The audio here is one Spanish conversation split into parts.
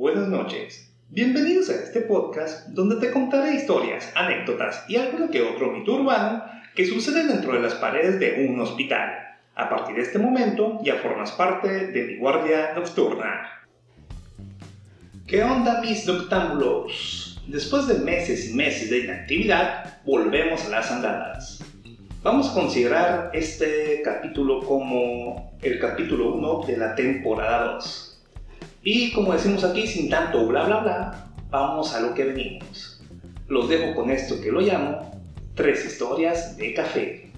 Buenas noches. Bienvenidos a este podcast donde te contaré historias, anécdotas y alguno que otro mito urbano que sucede dentro de las paredes de un hospital. A partir de este momento ya formas parte de mi guardia nocturna. ¿Qué onda mis noctámbulos? Después de meses y meses de inactividad, volvemos a las andadas. Vamos a considerar este capítulo como el capítulo 1 de la temporada 2. Y como decimos aquí, sin tanto bla bla bla, vamos a lo que venimos. Los dejo con esto que lo llamo Tres historias de café.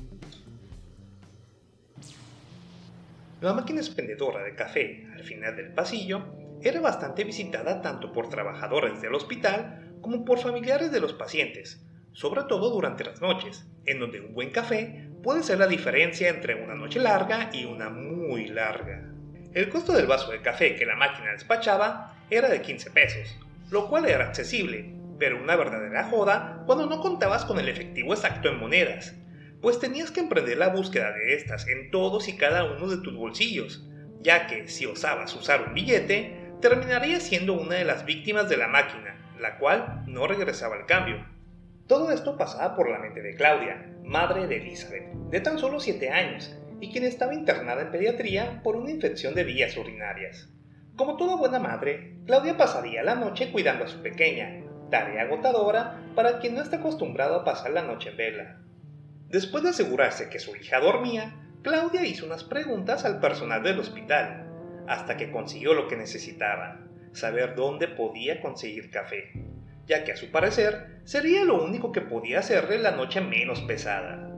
La máquina expendedora de café al final del pasillo era bastante visitada tanto por trabajadores del hospital como por familiares de los pacientes, sobre todo durante las noches, en donde un buen café puede ser la diferencia entre una noche larga y una muy larga. El costo del vaso de café que la máquina despachaba era de 15 pesos, lo cual era accesible, pero una verdadera joda cuando no contabas con el efectivo exacto en monedas, pues tenías que emprender la búsqueda de estas en todos y cada uno de tus bolsillos, ya que si osabas usar un billete, terminarías siendo una de las víctimas de la máquina, la cual no regresaba al cambio. Todo esto pasaba por la mente de Claudia, madre de Elizabeth, de tan solo 7 años, y quien estaba internada en pediatría por una infección de vías urinarias. Como toda buena madre, Claudia pasaría la noche cuidando a su pequeña, tarea agotadora para quien no está acostumbrado a pasar la noche en vela. Después de asegurarse que su hija dormía, Claudia hizo unas preguntas al personal del hospital, hasta que consiguió lo que necesitaba, saber dónde podía conseguir café, ya que a su parecer sería lo único que podía hacerle la noche menos pesada.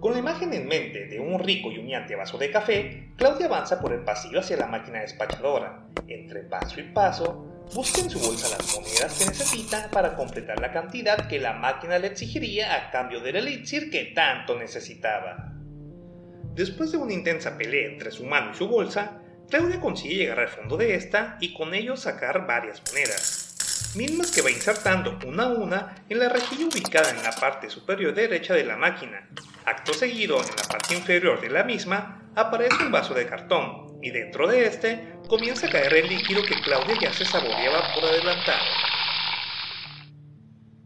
Con la imagen en mente de un rico y humeante vaso de café, Claudia avanza por el pasillo hacia la máquina despachadora. Entre paso y paso, busca en su bolsa las monedas que necesita para completar la cantidad que la máquina le exigiría a cambio del elixir que tanto necesitaba. Después de una intensa pelea entre su mano y su bolsa, Claudia consigue llegar al fondo de esta y con ello sacar varias monedas mismas que va insertando una a una en la rejilla ubicada en la parte superior derecha de la máquina. Acto seguido, en la parte inferior de la misma, aparece un vaso de cartón, y dentro de este comienza a caer el líquido que Claudia ya se saboreaba por adelantado.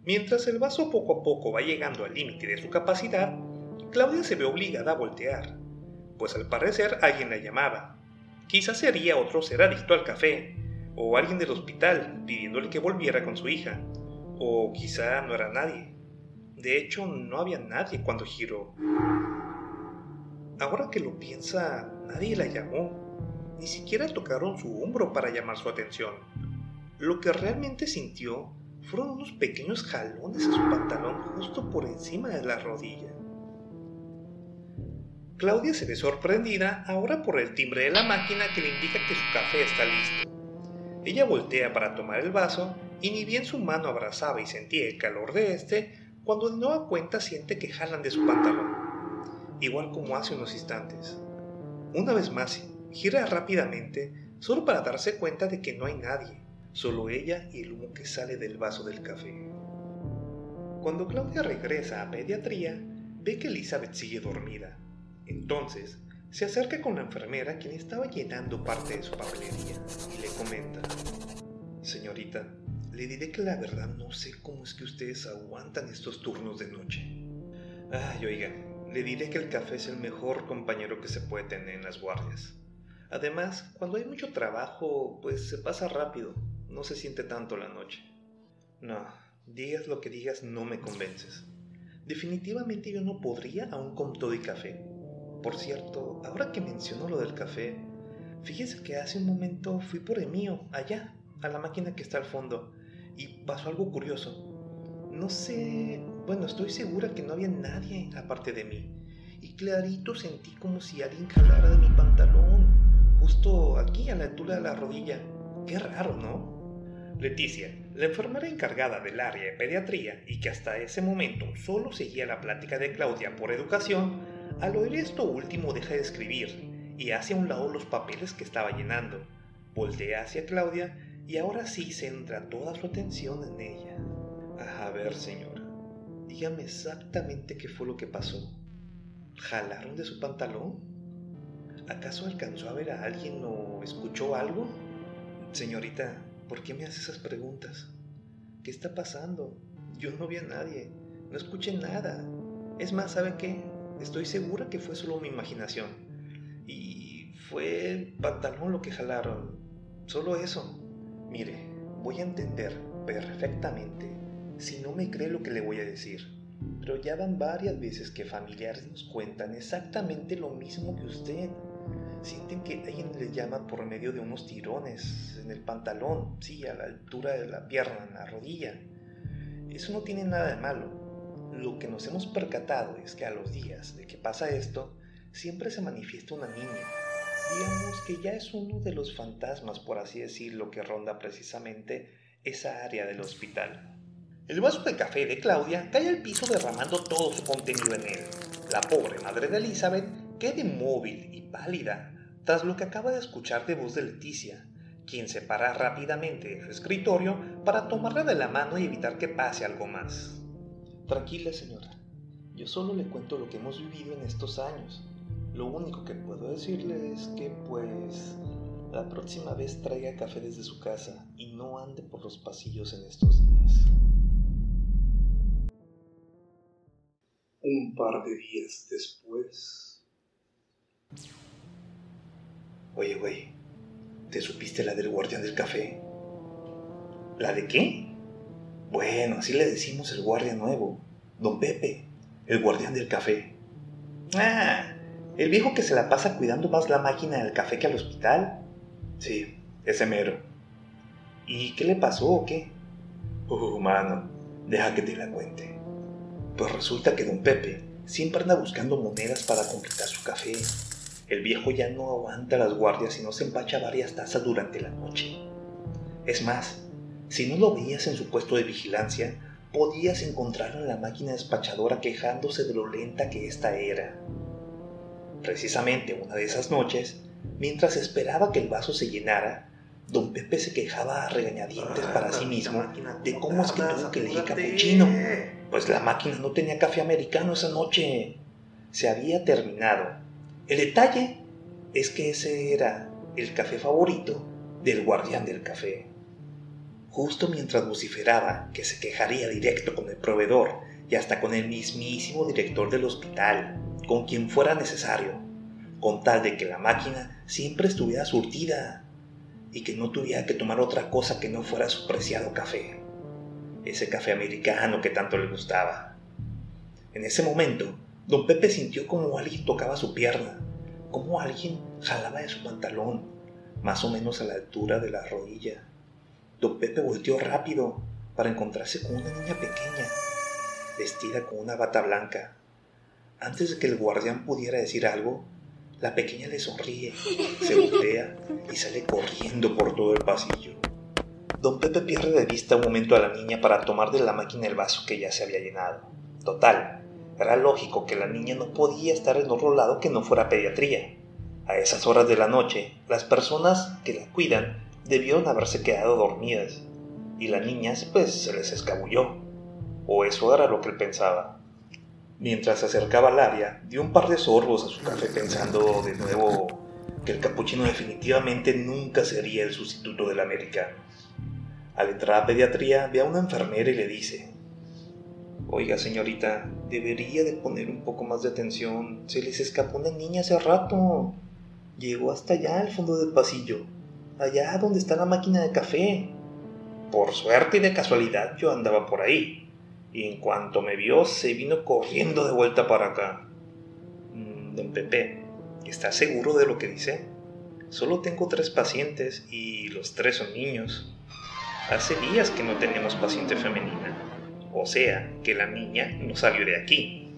Mientras el vaso poco a poco va llegando al límite de su capacidad, Claudia se ve obligada a voltear, pues al parecer alguien la llamaba. Quizás sería otro ser adicto al café, o alguien del hospital pidiéndole que volviera con su hija, o quizá no era nadie. De hecho, no había nadie cuando giró. Ahora que lo piensa, nadie la llamó, ni siquiera tocaron su hombro para llamar su atención. Lo que realmente sintió fueron unos pequeños jalones a su pantalón justo por encima de la rodilla. Claudia se ve sorprendida ahora por el timbre de la máquina que le indica que su café está listo. Ella voltea para tomar el vaso y ni bien su mano abrazaba y sentía el calor de este, cuando de nueva cuenta siente que jalan de su pantalón, igual como hace unos instantes. Una vez más, gira rápidamente, solo para darse cuenta de que no hay nadie, solo ella y el humo que sale del vaso del café. Cuando Claudia regresa a pediatría, ve que Elizabeth sigue dormida. Entonces, se acerca con la enfermera quien estaba llenando parte de su papelería y le comenta, Señorita, le diré que la verdad no sé cómo es que ustedes aguantan estos turnos de noche. Ay, oiga, le diré que el café es el mejor compañero que se puede tener en las guardias. Además, cuando hay mucho trabajo, pues se pasa rápido, no se siente tanto la noche. No, digas lo que digas, no me convences. Definitivamente yo no podría aún con todo y café. Por cierto, ahora que menciono lo del café, fíjese que hace un momento fui por el mío, allá, a la máquina que está al fondo, y pasó algo curioso. No sé, bueno, estoy segura que no había nadie aparte de mí. Y clarito sentí como si alguien jalara de mi pantalón, justo aquí a la altura de la rodilla. Qué raro, ¿no? Leticia, la enfermera encargada del área de pediatría y que hasta ese momento solo seguía la plática de Claudia por educación, al oír esto último deja de escribir y hace a un lado los papeles que estaba llenando. Voltea hacia Claudia y ahora sí centra toda su atención en ella. A ver, señora, dígame exactamente qué fue lo que pasó. ¿Jalaron de su pantalón? ¿Acaso alcanzó a ver a alguien o escuchó algo? Señorita, ¿Por qué me hace esas preguntas? ¿Qué está pasando? Yo no vi a nadie, no escuché nada. Es más, ¿sabe qué? Estoy segura que fue solo mi imaginación. Y fue el pantalón lo que jalaron. Solo eso. Mire, voy a entender perfectamente si no me cree lo que le voy a decir. Pero ya van varias veces que familiares nos cuentan exactamente lo mismo que usted. Sienten que alguien les llama por medio de unos tirones en el pantalón, sí, a la altura de la pierna, en la rodilla. Eso no tiene nada de malo. Lo que nos hemos percatado es que a los días de que pasa esto, siempre se manifiesta una niña. Digamos que ya es uno de los fantasmas, por así decirlo, que ronda precisamente esa área del hospital. El vaso de café de Claudia cae al piso derramando todo su contenido en él. La pobre madre de Elizabeth queda inmóvil y pálida tras lo que acaba de escuchar de voz de Leticia, quien se para rápidamente de su escritorio para tomarla de la mano y evitar que pase algo más. Tranquila, señora. Yo solo le cuento lo que hemos vivido en estos años. Lo único que puedo decirle es que, pues, la próxima vez traiga café desde su casa y no ande por los pasillos en estos días. Un par de días después. Oye, güey, ¿te supiste la del guardián del café? ¿La de qué? Bueno, así le decimos el guardia nuevo, don Pepe, el guardián del café. Ah, el viejo que se la pasa cuidando más la máquina del café que al hospital. Sí, ese mero. ¿Y qué le pasó o qué? Uh, mano, deja que te la cuente. Pues resulta que don Pepe siempre anda buscando monedas para completar su café. El viejo ya no aguanta las guardias y no se empacha varias tazas durante la noche. Es más, si no lo veías en su puesto de vigilancia, podías encontrarlo en la máquina despachadora quejándose de lo lenta que ésta era. Precisamente una de esas noches, mientras esperaba que el vaso se llenara, don Pepe se quejaba a regañadientes para sí mismo de cómo es que tuvo que elegir capuchino pues la máquina no tenía café americano esa noche. Se había terminado. El detalle es que ese era el café favorito del guardián del café. Justo mientras vociferaba que se quejaría directo con el proveedor y hasta con el mismísimo director del hospital, con quien fuera necesario, con tal de que la máquina siempre estuviera surtida y que no tuviera que tomar otra cosa que no fuera su preciado café ese café americano que tanto le gustaba. En ese momento, don Pepe sintió como alguien tocaba su pierna, como alguien jalaba de su pantalón, más o menos a la altura de la rodilla. Don Pepe volteó rápido para encontrarse con una niña pequeña, vestida con una bata blanca. Antes de que el guardián pudiera decir algo, la pequeña le sonríe, se voltea y sale corriendo por todo el pasillo. Don Pepe pierde de vista un momento a la niña para tomar de la máquina el vaso que ya se había llenado. Total, era lógico que la niña no podía estar en otro lado que no fuera pediatría. A esas horas de la noche, las personas que la cuidan debieron haberse quedado dormidas, y la niña pues se les escabulló. O eso era lo que él pensaba. Mientras se acercaba al área, dio un par de sorbos a su café pensando de nuevo que el capuchino definitivamente nunca sería el sustituto del americano. Al entrar a pediatría ve a una enfermera y le dice, Oiga señorita, debería de poner un poco más de atención. Se les escapó una niña hace rato. Llegó hasta allá al fondo del pasillo, allá donde está la máquina de café. Por suerte y de casualidad yo andaba por ahí, y en cuanto me vio se vino corriendo de vuelta para acá. Mm, don Pepe, ¿está seguro de lo que dice? Solo tengo tres pacientes y los tres son niños. Hace días que no tenemos paciente femenina. O sea, que la niña no salió de aquí.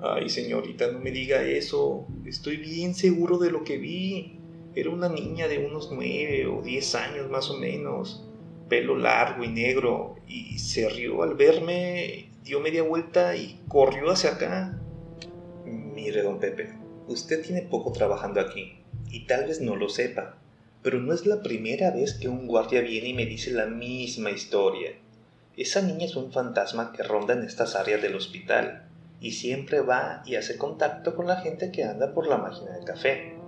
Ay, señorita, no me diga eso. Estoy bien seguro de lo que vi. Era una niña de unos nueve o diez años más o menos. Pelo largo y negro. Y se rió al verme, dio media vuelta y corrió hacia acá. Mire, don Pepe, usted tiene poco trabajando aquí. Y tal vez no lo sepa pero no es la primera vez que un guardia viene y me dice la misma historia. Esa niña es un fantasma que ronda en estas áreas del hospital y siempre va y hace contacto con la gente que anda por la máquina de café.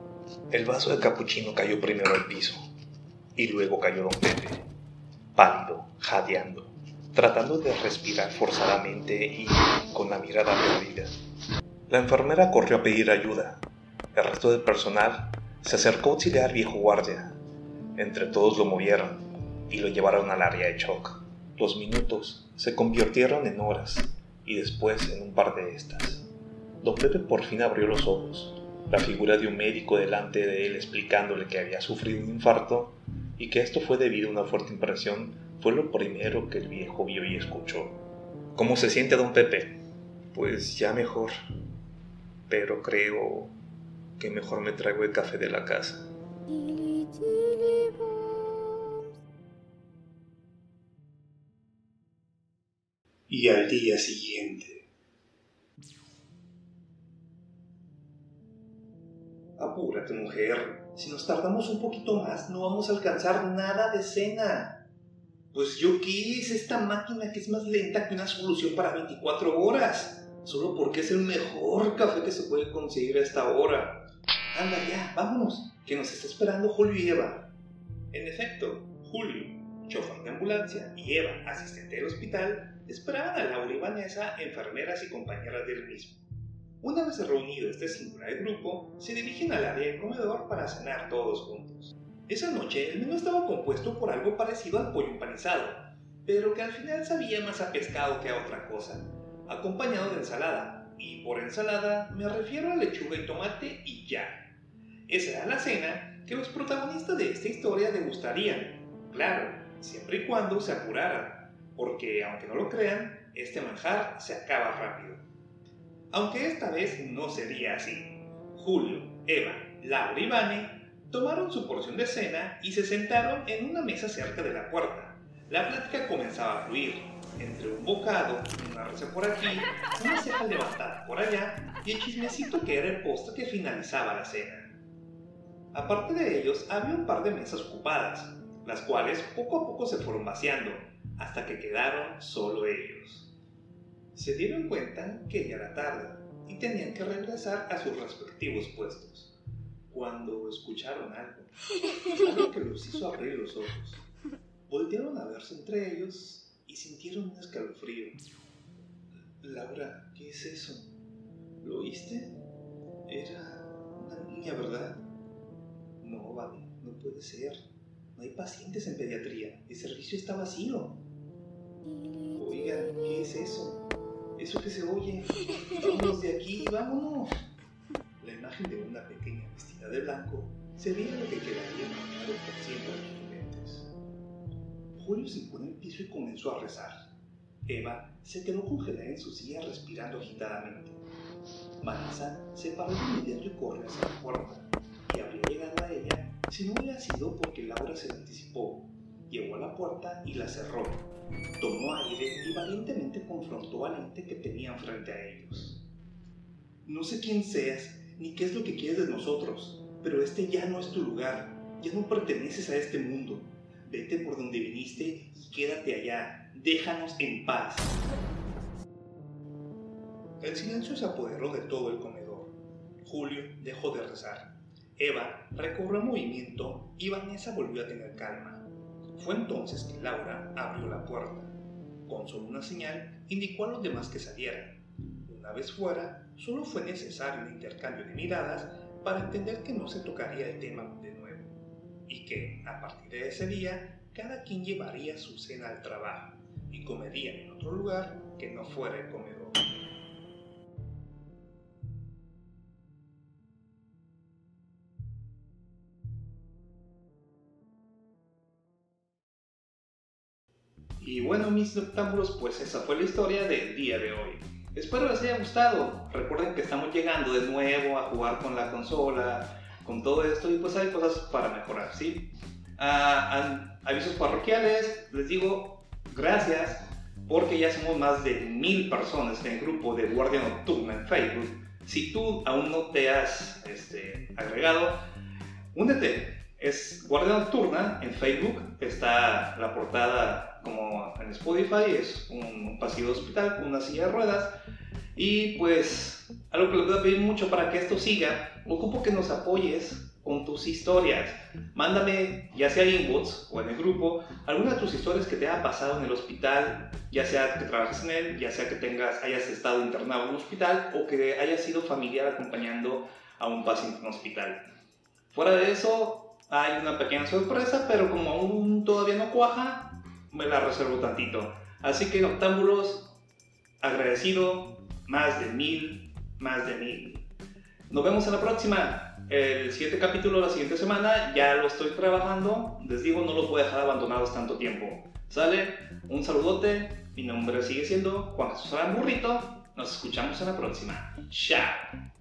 El vaso de capuchino cayó primero al piso. Y luego cayó don Pepe, pálido, jadeando, tratando de respirar forzadamente y con la mirada perdida. La enfermera corrió a pedir ayuda. El resto del personal se acercó a auxiliar al viejo guardia. Entre todos lo movieron y lo llevaron al área de shock. Los minutos se convirtieron en horas y después en un par de estas. Don Pepe por fin abrió los ojos. La figura de un médico delante de él explicándole que había sufrido un infarto y que esto fue debido a una fuerte impresión fue lo primero que el viejo vio y escuchó. ¿Cómo se siente don Pepe? Pues ya mejor, pero creo que mejor me traigo el café de la casa. Y al día siguiente. Apúrate, mujer. Si nos tardamos un poquito más, no vamos a alcanzar nada de cena. Pues yo qué es esta máquina que es más lenta que una solución para 24 horas. Solo porque es el mejor café que se puede conseguir a esta hora. Anda ya, vámonos, que nos está esperando Julio y Eva. En efecto, Julio, chofer de ambulancia, y Eva, asistente del hospital, esperaban a Laura y Vanessa, enfermeras y compañeras del mismo. Una vez reunido este singular grupo, se dirigen al área del comedor para cenar todos juntos. Esa noche el menú estaba compuesto por algo parecido al pollo empanizado, pero que al final sabía más a pescado que a otra cosa, acompañado de ensalada, y por ensalada me refiero a lechuga y tomate y ya. Esa era la cena que los protagonistas de esta historia degustarían, claro, siempre y cuando se apuraran, porque aunque no lo crean, este manjar se acaba rápido. Aunque esta vez no sería así. Julio, Eva, Laura y Vane tomaron su porción de cena y se sentaron en una mesa cerca de la puerta. La plática comenzaba a fluir, entre un bocado, una risa por aquí, una ceja levantada por allá y el chismecito que era el postre que finalizaba la cena. Aparte de ellos, había un par de mesas ocupadas, las cuales poco a poco se fueron vaciando, hasta que quedaron solo ellos. Se dieron cuenta que ya era tarde y tenían que regresar a sus respectivos puestos, cuando escucharon algo, algo que los hizo abrir los ojos. Voltearon a verse entre ellos y sintieron un escalofrío. Laura, ¿qué es eso? ¿Lo oíste? Era una niña, ¿verdad? No, vale, no puede ser. No hay pacientes en pediatría. El servicio está vacío. Oigan, ¿qué es eso? Eso que se oye. Vámonos de aquí, vámonos. La imagen de una pequeña vestida de blanco sería lo que quedaría marcado por siempre en sus mentes. Julio se pone en el piso y comenzó a rezar. Eva se quedó congelada en su silla respirando agitadamente. Vanessa se paró de inmediato y corrió hacia la puerta, y habría llegado a ella si no hubiera sido porque Laura se la anticipó. Llegó a la puerta y la cerró. Tomó aire y valientemente confrontó al ente que tenían frente a ellos. No sé quién seas, ni qué es lo que quieres de nosotros, pero este ya no es tu lugar, ya no perteneces a este mundo. Vete por donde viniste y quédate allá, déjanos en paz. El silencio se apoderó de todo el comedor. Julio dejó de rezar. Eva recobró movimiento y Vanessa volvió a tener calma. Fue entonces que Laura abrió la puerta. Con solo una señal, indicó a los demás que salieran. Una vez fuera, solo fue necesario un intercambio de miradas para entender que no se tocaría el tema de nuevo, y que, a partir de ese día, cada quien llevaría su cena al trabajo y comería en otro lugar que no fuera el comedor. Y bueno, mis noctámbulos, pues esa fue la historia del día de hoy. Espero les haya gustado. Recuerden que estamos llegando de nuevo a jugar con la consola, con todo esto, y pues hay cosas para mejorar, ¿sí? Ah, avisos parroquiales, les digo gracias porque ya somos más de mil personas en el grupo de Guardia Nocturna en Facebook. Si tú aún no te has este, agregado, únete. Es Guardia Nocturna en Facebook. Está la portada como en Spotify. Es un pasillo de hospital con una silla de ruedas. Y pues algo que les voy a pedir mucho para que esto siga, ocupo que nos apoyes con tus historias. Mándame, ya sea inbox o en el grupo, alguna de tus historias que te haya pasado en el hospital, ya sea que trabajes en él, ya sea que tengas, hayas estado internado en un hospital o que hayas sido familiar acompañando a un paciente en un hospital. Fuera de eso, hay una pequeña sorpresa, pero como aún todavía no cuaja, me la reservo tantito. Así que, octámbulos, agradecido, más de mil, más de mil. Nos vemos en la próxima. El siguiente capítulo la siguiente semana ya lo estoy trabajando. Les digo, no los voy a dejar abandonados tanto tiempo. ¿Sale? Un saludote. Mi nombre sigue siendo Juan Jesús Burrito. Nos escuchamos en la próxima. Chao.